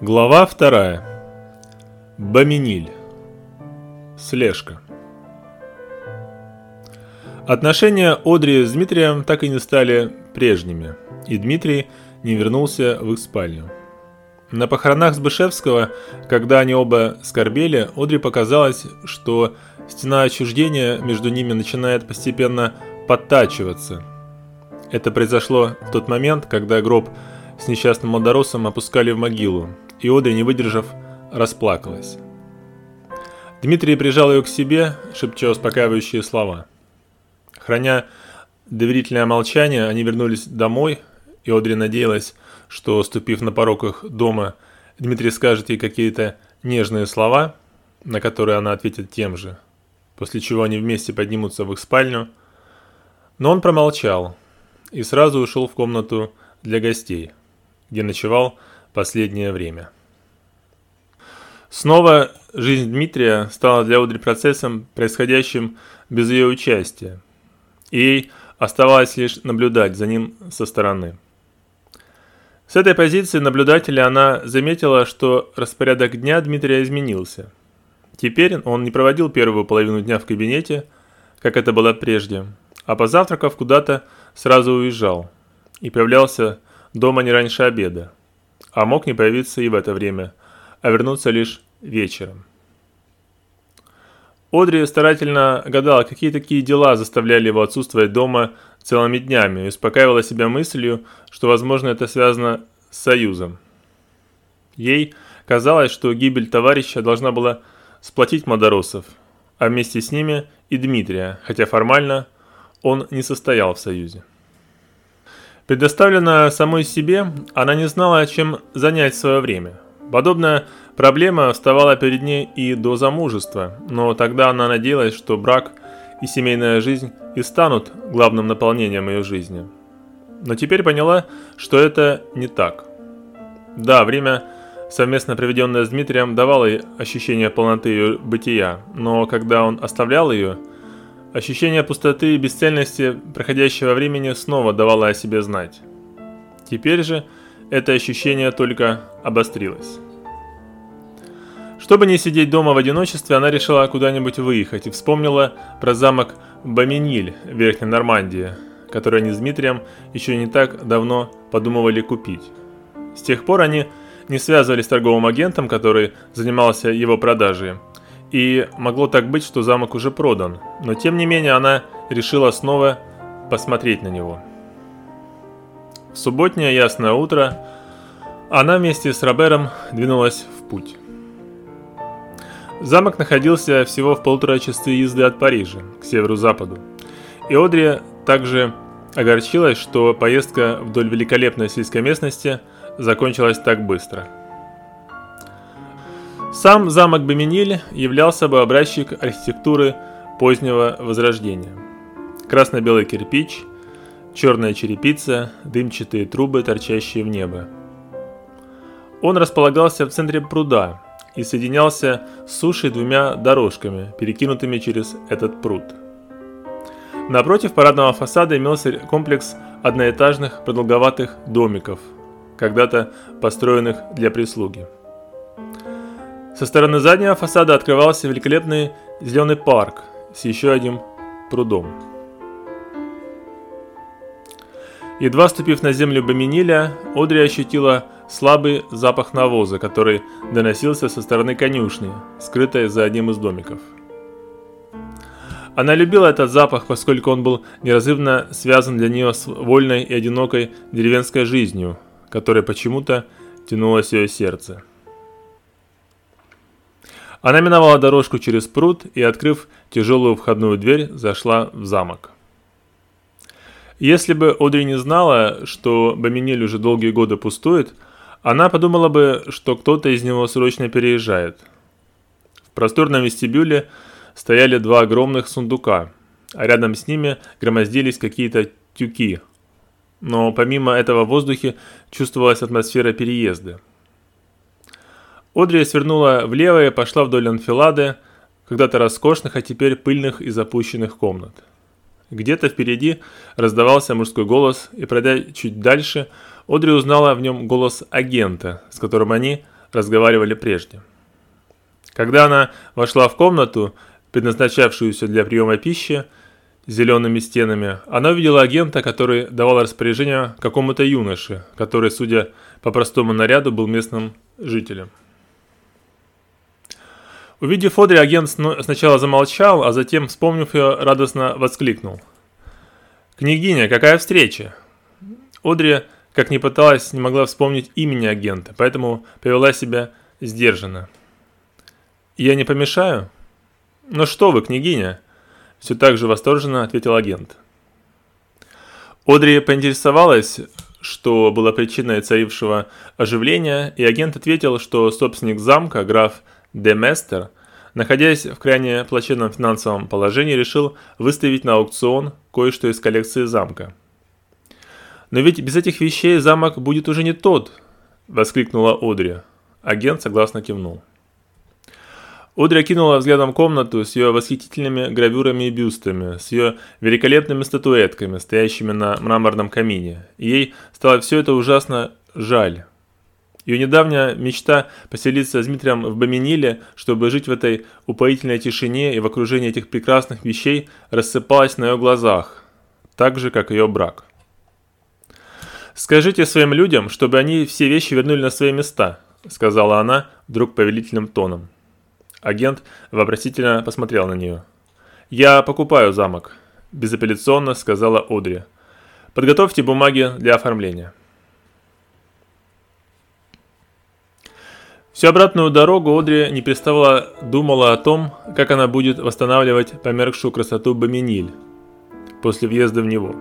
Глава вторая. Баминиль. Слежка. Отношения Одри с Дмитрием так и не стали прежними, и Дмитрий не вернулся в их спальню. На похоронах Сбышевского, когда они оба скорбели, Одри показалось, что стена отчуждения между ними начинает постепенно подтачиваться. Это произошло в тот момент, когда гроб с несчастным Младоросом опускали в могилу, и Одри, не выдержав, расплакалась. Дмитрий прижал ее к себе, шепча успокаивающие слова. Храня доверительное молчание, они вернулись домой, и Одри надеялась, что, ступив на порог их дома, Дмитрий скажет ей какие-то нежные слова, на которые она ответит тем же, после чего они вместе поднимутся в их спальню. Но он промолчал и сразу ушел в комнату для гостей, где ночевал последнее время. Снова жизнь Дмитрия стала для Одри процессом, происходящим без ее участия, и ей оставалось лишь наблюдать за ним со стороны. С этой позиции наблюдателя она заметила, что распорядок дня Дмитрия изменился. Теперь он не проводил первую половину дня в кабинете, как это было прежде, а позавтракав куда-то сразу уезжал и появлялся дома не раньше обеда, а мог не появиться и в это время, а вернуться лишь вечером. Одри старательно гадала, какие такие дела заставляли его отсутствовать дома целыми днями, и успокаивала себя мыслью, что, возможно, это связано с союзом. Ей казалось, что гибель товарища должна была сплотить Мадоросов, а вместе с ними и Дмитрия, хотя формально он не состоял в союзе. Предоставленная самой себе, она не знала, чем занять свое время. Подобная проблема вставала перед ней и до замужества, но тогда она надеялась, что брак и семейная жизнь и станут главным наполнением ее жизни. Но теперь поняла, что это не так. Да, время, совместно проведенное с Дмитрием, давало ей ощущение полноты ее бытия, но когда он оставлял ее – Ощущение пустоты и бесцельности проходящего времени снова давало о себе знать. Теперь же это ощущение только обострилось. Чтобы не сидеть дома в одиночестве, она решила куда-нибудь выехать и вспомнила про замок Баминиль в Верхней Нормандии, который они с Дмитрием еще не так давно подумывали купить. С тех пор они не связывались с торговым агентом, который занимался его продажей, и могло так быть, что замок уже продан, но тем не менее она решила снова посмотреть на него. В субботнее ясное утро она вместе с Робером двинулась в путь. Замок находился всего в полтора часа езды от Парижа, к северу-западу. И Одри также огорчилась, что поездка вдоль великолепной сельской местности закончилась так быстро – сам замок Беминиль являлся бы образчик архитектуры позднего Возрождения. Красно-белый кирпич, черная черепица, дымчатые трубы, торчащие в небо. Он располагался в центре пруда и соединялся с сушей двумя дорожками, перекинутыми через этот пруд. Напротив парадного фасада имелся комплекс одноэтажных продолговатых домиков, когда-то построенных для прислуги. Со стороны заднего фасада открывался великолепный зеленый парк с еще одним прудом. Едва ступив на землю Баминиля, Одри ощутила слабый запах навоза, который доносился со стороны конюшни, скрытой за одним из домиков. Она любила этот запах, поскольку он был неразрывно связан для нее с вольной и одинокой деревенской жизнью, которой почему-то тянулось ее сердце. Она миновала дорожку через пруд и, открыв тяжелую входную дверь, зашла в замок. Если бы Одри не знала, что Баминель уже долгие годы пустует, она подумала бы, что кто-то из него срочно переезжает. В просторном вестибюле стояли два огромных сундука, а рядом с ними громоздились какие-то тюки. Но помимо этого в воздухе чувствовалась атмосфера переезда – Одри свернула влево и пошла вдоль анфилады, когда-то роскошных, а теперь пыльных и запущенных комнат. Где-то впереди раздавался мужской голос, и пройдя чуть дальше, Одри узнала в нем голос агента, с которым они разговаривали прежде. Когда она вошла в комнату, предназначавшуюся для приема пищи, зелеными стенами, она увидела агента, который давал распоряжение какому-то юноше, который, судя по простому наряду, был местным жителем. Увидев Одри, агент сначала замолчал, а затем, вспомнив ее, радостно воскликнул. «Княгиня, какая встреча!» Одри, как ни пыталась, не могла вспомнить имени агента, поэтому повела себя сдержанно. «Я не помешаю?» «Ну что вы, княгиня?» Все так же восторженно ответил агент. Одри поинтересовалась, что было причиной царившего оживления, и агент ответил, что собственник замка, граф Деместер, находясь в крайне плачевном финансовом положении, решил выставить на аукцион кое-что из коллекции замка. «Но ведь без этих вещей замок будет уже не тот!» – воскликнула Одри. Агент согласно кивнул. Одри окинула взглядом комнату с ее восхитительными гравюрами и бюстами, с ее великолепными статуэтками, стоящими на мраморном камине. Ей стало все это ужасно жаль. Ее недавняя мечта поселиться с Дмитрием в Баминиле, чтобы жить в этой упоительной тишине и в окружении этих прекрасных вещей, рассыпалась на ее глазах, так же, как ее брак. «Скажите своим людям, чтобы они все вещи вернули на свои места», сказала она вдруг повелительным тоном. Агент вопросительно посмотрел на нее. «Я покупаю замок», – безапелляционно сказала Одри. «Подготовьте бумаги для оформления». Всю обратную дорогу Одри не переставала думала о том, как она будет восстанавливать померкшую красоту Баминиль после въезда в него.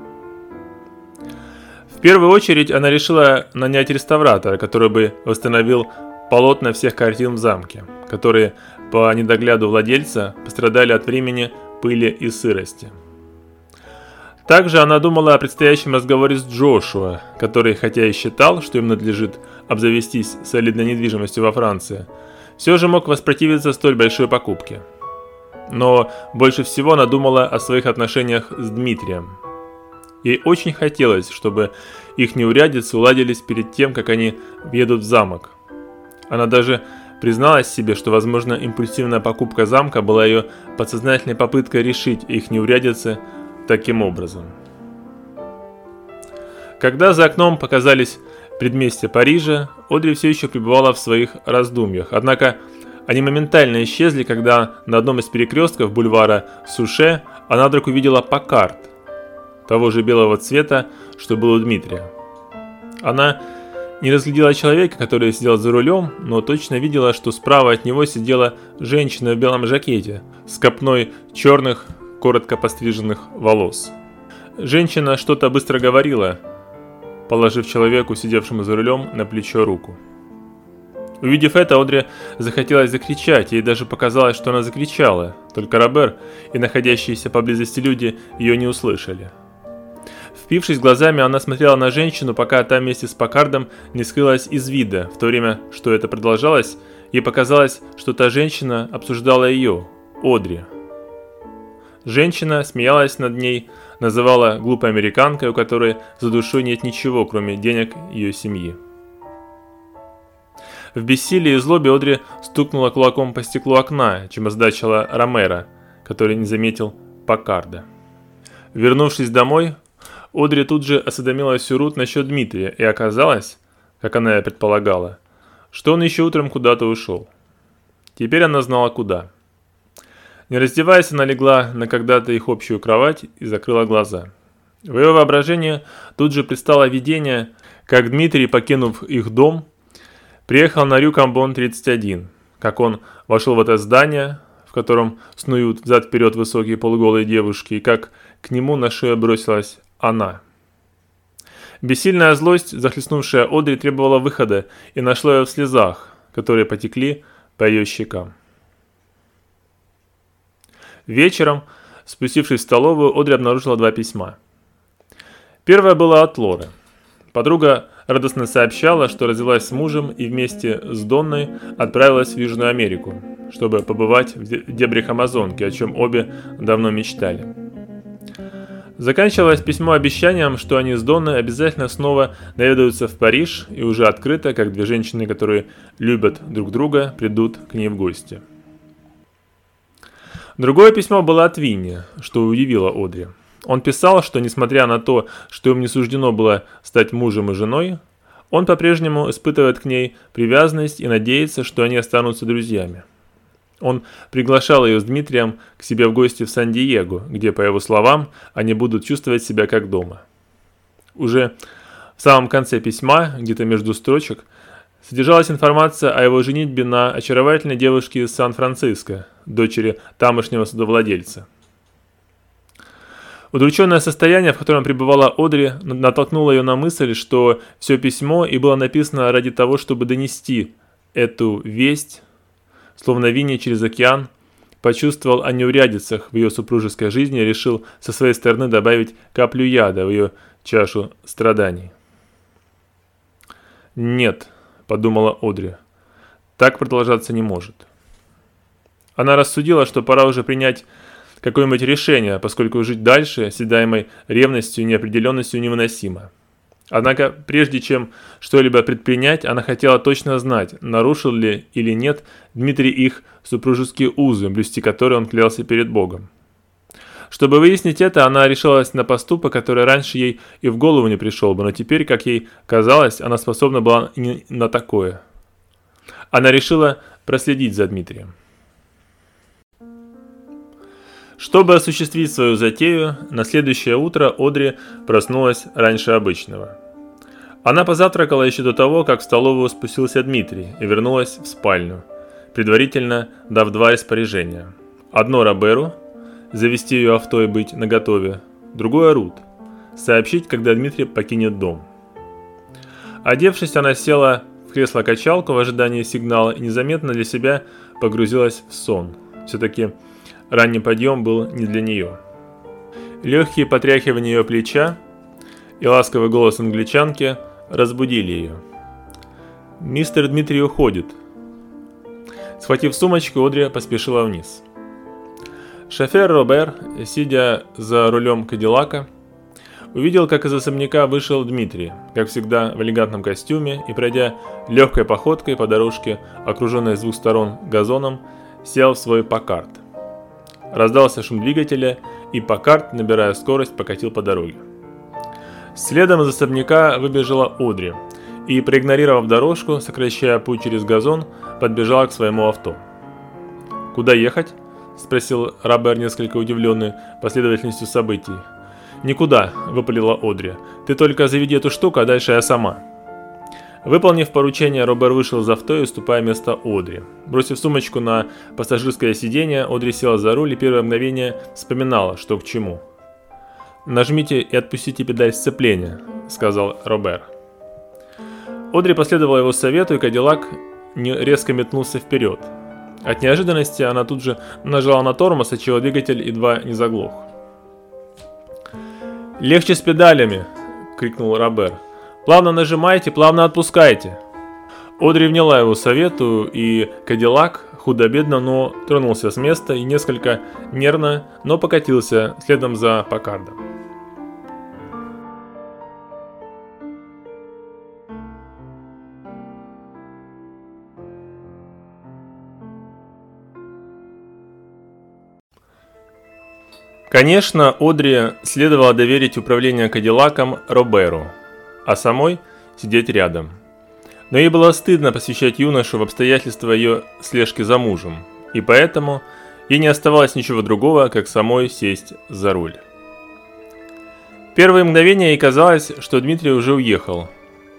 В первую очередь она решила нанять реставратора, который бы восстановил полотна всех картин в замке, которые по недогляду владельца пострадали от времени, пыли и сырости. Также она думала о предстоящем разговоре с Джошуа, который, хотя и считал, что им надлежит обзавестись солидной недвижимостью во Франции, все же мог воспротивиться столь большой покупке. Но больше всего она думала о своих отношениях с Дмитрием. Ей очень хотелось, чтобы их неурядицы уладились перед тем, как они въедут в замок. Она даже Призналась себе, что, возможно, импульсивная покупка замка была ее подсознательной попыткой решить их неурядицы таким образом. Когда за окном показались предместья Парижа, Одри все еще пребывала в своих раздумьях, однако они моментально исчезли, когда на одном из перекрестков бульвара Суше она вдруг увидела Паккарт, того же белого цвета, что был у Дмитрия. Она не разглядела человека, который сидел за рулем, но точно видела, что справа от него сидела женщина в белом жакете с копной черных, коротко постриженных волос. Женщина что-то быстро говорила, положив человеку, сидевшему за рулем, на плечо руку. Увидев это, Одри захотелось закричать, ей даже показалось, что она закричала, только Робер и находящиеся поблизости люди ее не услышали. Впившись глазами, она смотрела на женщину, пока та вместе с Пакардом не скрылась из вида. В то время, что это продолжалось, ей показалось, что та женщина обсуждала ее, Одри. Женщина смеялась над ней, называла глупой американкой, у которой за душой нет ничего, кроме денег ее семьи. В бессилии и злобе Одри стукнула кулаком по стеклу окна, чем озадачила Ромера, который не заметил Пакарда. Вернувшись домой, Одри тут же осведомилась у Рут насчет Дмитрия, и оказалось, как она и предполагала, что он еще утром куда-то ушел. Теперь она знала куда. Не раздеваясь, она легла на когда-то их общую кровать и закрыла глаза. В ее воображении тут же пристало видение, как Дмитрий, покинув их дом, приехал на Рюкамбон 31, как он вошел в это здание, в котором снуют взад-вперед высокие полуголые девушки, и как к нему на шею бросилась она. Бессильная злость, захлестнувшая Одри, требовала выхода и нашла ее в слезах, которые потекли по ее щекам. Вечером, спустившись в столовую, Одри обнаружила два письма. Первое было от Лоры. Подруга радостно сообщала, что родилась с мужем и вместе с Донной отправилась в Южную Америку, чтобы побывать в дебрях Амазонки, о чем обе давно мечтали. Заканчивалось письмо обещанием, что они с Донной обязательно снова наведаются в Париж и уже открыто, как две женщины, которые любят друг друга, придут к ней в гости. Другое письмо было от Винни, что удивило Одри. Он писал, что несмотря на то, что им не суждено было стать мужем и женой, он по-прежнему испытывает к ней привязанность и надеется, что они останутся друзьями. Он приглашал ее с Дмитрием к себе в гости в Сан-Диего, где, по его словам, они будут чувствовать себя как дома. Уже в самом конце письма, где-то между строчек, содержалась информация о его женитьбе на очаровательной девушке из Сан-Франциско, дочери тамошнего судовладельца. Удрученное состояние, в котором пребывала Одри, натолкнуло ее на мысль, что все письмо и было написано ради того, чтобы донести эту весть словно Винни через океан, почувствовал о неурядицах в ее супружеской жизни и решил со своей стороны добавить каплю яда в ее чашу страданий. «Нет», – подумала Одри, – «так продолжаться не может». Она рассудила, что пора уже принять какое-нибудь решение, поскольку жить дальше, седаемой ревностью и неопределенностью невыносимо. Однако, прежде чем что-либо предпринять, она хотела точно знать, нарушил ли или нет Дмитрий их супружеские узы, блюсти которые он клялся перед Богом. Чтобы выяснить это, она решилась на поступок, который раньше ей и в голову не пришел бы, но теперь, как ей казалось, она способна была не на такое. Она решила проследить за Дмитрием. Чтобы осуществить свою затею, на следующее утро Одри проснулась раньше обычного. Она позавтракала еще до того, как в столовую спустился Дмитрий и вернулась в спальню, предварительно дав два распоряжения. Одно Роберу – завести ее авто и быть наготове, другое – Рут – сообщить, когда Дмитрий покинет дом. Одевшись, она села в кресло-качалку в ожидании сигнала и незаметно для себя погрузилась в сон. Все-таки ранний подъем был не для нее. Легкие потряхивания ее плеча и ласковый голос англичанки – разбудили ее. «Мистер Дмитрий уходит». Схватив сумочку, Одри поспешила вниз. Шофер Робер, сидя за рулем Кадиллака, увидел, как из особняка вышел Дмитрий, как всегда в элегантном костюме, и пройдя легкой походкой по дорожке, окруженной с двух сторон газоном, сел в свой Паккарт. Раздался шум двигателя, и Паккарт, набирая скорость, покатил по дороге. Следом из особняка выбежала Одри и, проигнорировав дорожку, сокращая путь через газон, подбежала к своему авто. «Куда ехать?» – спросил Робер, несколько удивленный последовательностью событий. «Никуда», – выпалила Одри. «Ты только заведи эту штуку, а дальше я сама». Выполнив поручение, Робер вышел из авто и уступая место Одри. Бросив сумочку на пассажирское сиденье, Одри села за руль и первое мгновение вспоминала, что к чему – «Нажмите и отпустите педаль сцепления», — сказал Робер. Одри последовала его совету, и Кадиллак резко метнулся вперед. От неожиданности она тут же нажала на тормоз, отчего двигатель едва не заглох. «Легче с педалями!» — крикнул Робер. «Плавно нажимайте, плавно отпускайте!» Одри вняла его совету, и Кадиллак худо-бедно, но тронулся с места и несколько нервно, но покатился следом за Паккардом. Конечно, Одри следовало доверить управление Кадиллаком Роберу, а самой сидеть рядом. Но ей было стыдно посвящать юношу в обстоятельства ее слежки за мужем, и поэтому ей не оставалось ничего другого, как самой сесть за руль. Первые мгновения ей казалось, что Дмитрий уже уехал,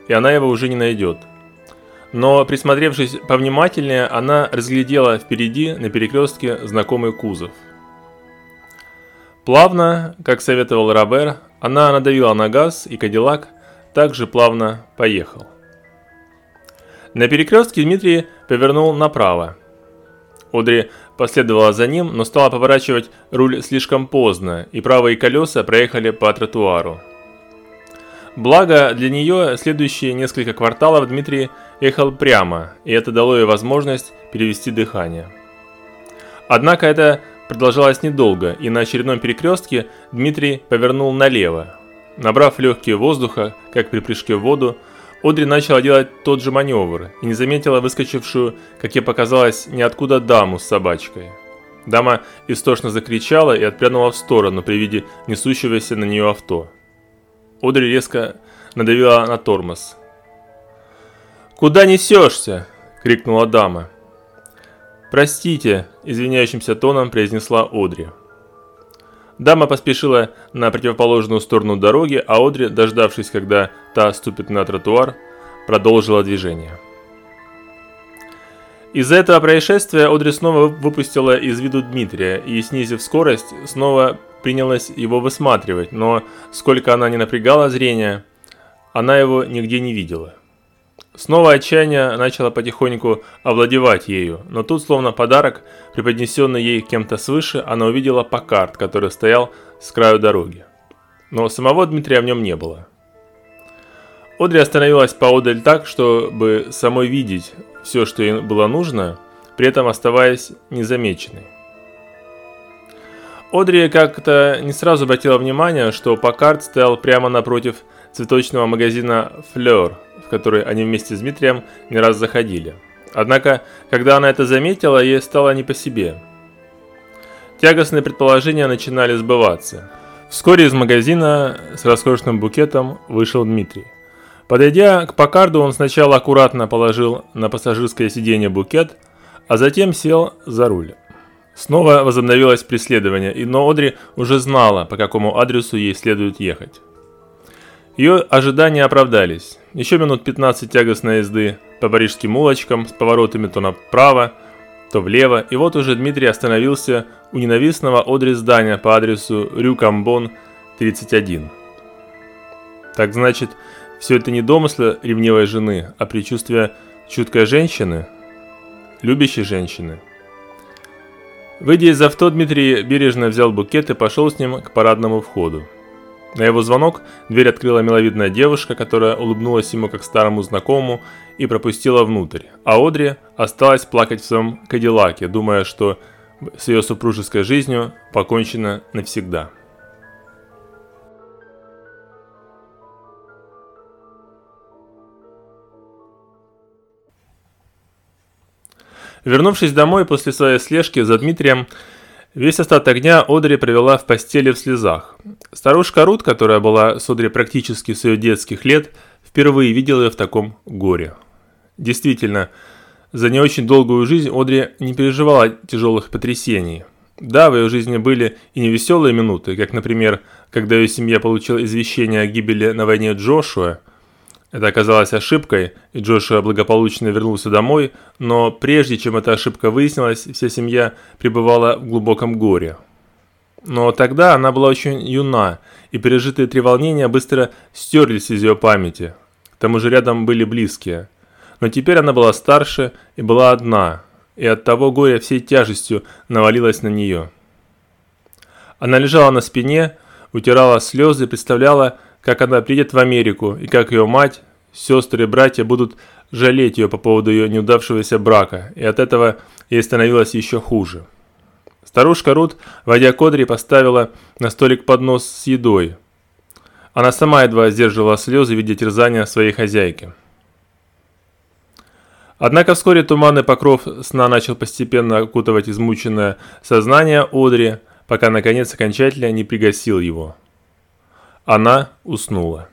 и она его уже не найдет. Но, присмотревшись повнимательнее, она разглядела впереди на перекрестке знакомый кузов – Плавно, как советовал Робер, она надавила на газ, и Кадиллак также плавно поехал. На перекрестке Дмитрий повернул направо. Одри последовала за ним, но стала поворачивать руль слишком поздно, и правые колеса проехали по тротуару. Благо для нее следующие несколько кварталов Дмитрий ехал прямо, и это дало ей возможность перевести дыхание. Однако это продолжалась недолго, и на очередном перекрестке Дмитрий повернул налево. Набрав легкие воздуха, как при прыжке в воду, Одри начала делать тот же маневр и не заметила выскочившую, как ей показалось, ниоткуда даму с собачкой. Дама истошно закричала и отпрянула в сторону при виде несущегося на нее авто. Одри резко надавила на тормоз. «Куда несешься?» – крикнула дама. «Простите», – извиняющимся тоном произнесла Одри. Дама поспешила на противоположную сторону дороги, а Одри, дождавшись, когда та ступит на тротуар, продолжила движение. Из-за этого происшествия Одри снова выпустила из виду Дмитрия и, снизив скорость, снова принялась его высматривать, но сколько она не напрягала зрение, она его нигде не видела. Снова отчаяние начало потихоньку овладевать ею, но тут, словно подарок, преподнесенный ей кем-то свыше, она увидела Паккарт, который стоял с краю дороги. Но самого Дмитрия в нем не было. Одри остановилась поодаль так, чтобы самой видеть все, что ей было нужно, при этом оставаясь незамеченной. Одри как-то не сразу обратила внимание, что Паккарт стоял прямо напротив цветочного магазина «Флёр», в который они вместе с Дмитрием не раз заходили. Однако, когда она это заметила, ей стало не по себе. Тягостные предположения начинали сбываться. Вскоре из магазина с роскошным букетом вышел Дмитрий. Подойдя к Пакарду, он сначала аккуратно положил на пассажирское сиденье букет, а затем сел за руль. Снова возобновилось преследование, и но Одри уже знала, по какому адресу ей следует ехать. Ее ожидания оправдались. Еще минут 15 тягостной езды по парижским улочкам с поворотами то направо, то влево, и вот уже Дмитрий остановился у ненавистного Одри здания по адресу Рю Камбон, 31. Так значит, все это не домыслы ревнивой жены, а предчувствие чуткой женщины, любящей женщины. Выйдя из авто, Дмитрий бережно взял букет и пошел с ним к парадному входу. На его звонок дверь открыла миловидная девушка, которая улыбнулась ему как старому знакомому и пропустила внутрь, а Одри осталась плакать в своем кадиллаке, думая, что с ее супружеской жизнью покончено навсегда. Вернувшись домой после своей слежки за Дмитрием, весь остаток дня Одри провела в постели в слезах. Старушка Рут, которая была с Одри практически с ее детских лет, впервые видела ее в таком горе. Действительно, за не очень долгую жизнь Одри не переживала тяжелых потрясений. Да, в ее жизни были и невеселые минуты, как, например, когда ее семья получила извещение о гибели на войне Джошуа – это оказалось ошибкой, и Джошуа благополучно вернулся домой, но прежде чем эта ошибка выяснилась, вся семья пребывала в глубоком горе. Но тогда она была очень юна, и пережитые три волнения быстро стерлись из ее памяти. К тому же рядом были близкие. Но теперь она была старше и была одна, и от того горя всей тяжестью навалилась на нее. Она лежала на спине, утирала слезы и представляла, как она придет в Америку, и как ее мать, сестры и братья будут жалеть ее по поводу ее неудавшегося брака, и от этого ей становилось еще хуже. Старушка Рут, войдя к Одри, поставила на столик поднос с едой. Она сама едва сдерживала слезы, видя терзания своей хозяйки. Однако вскоре туманный покров сна начал постепенно окутывать измученное сознание Одри, пока наконец окончательно не пригасил его. Она уснула.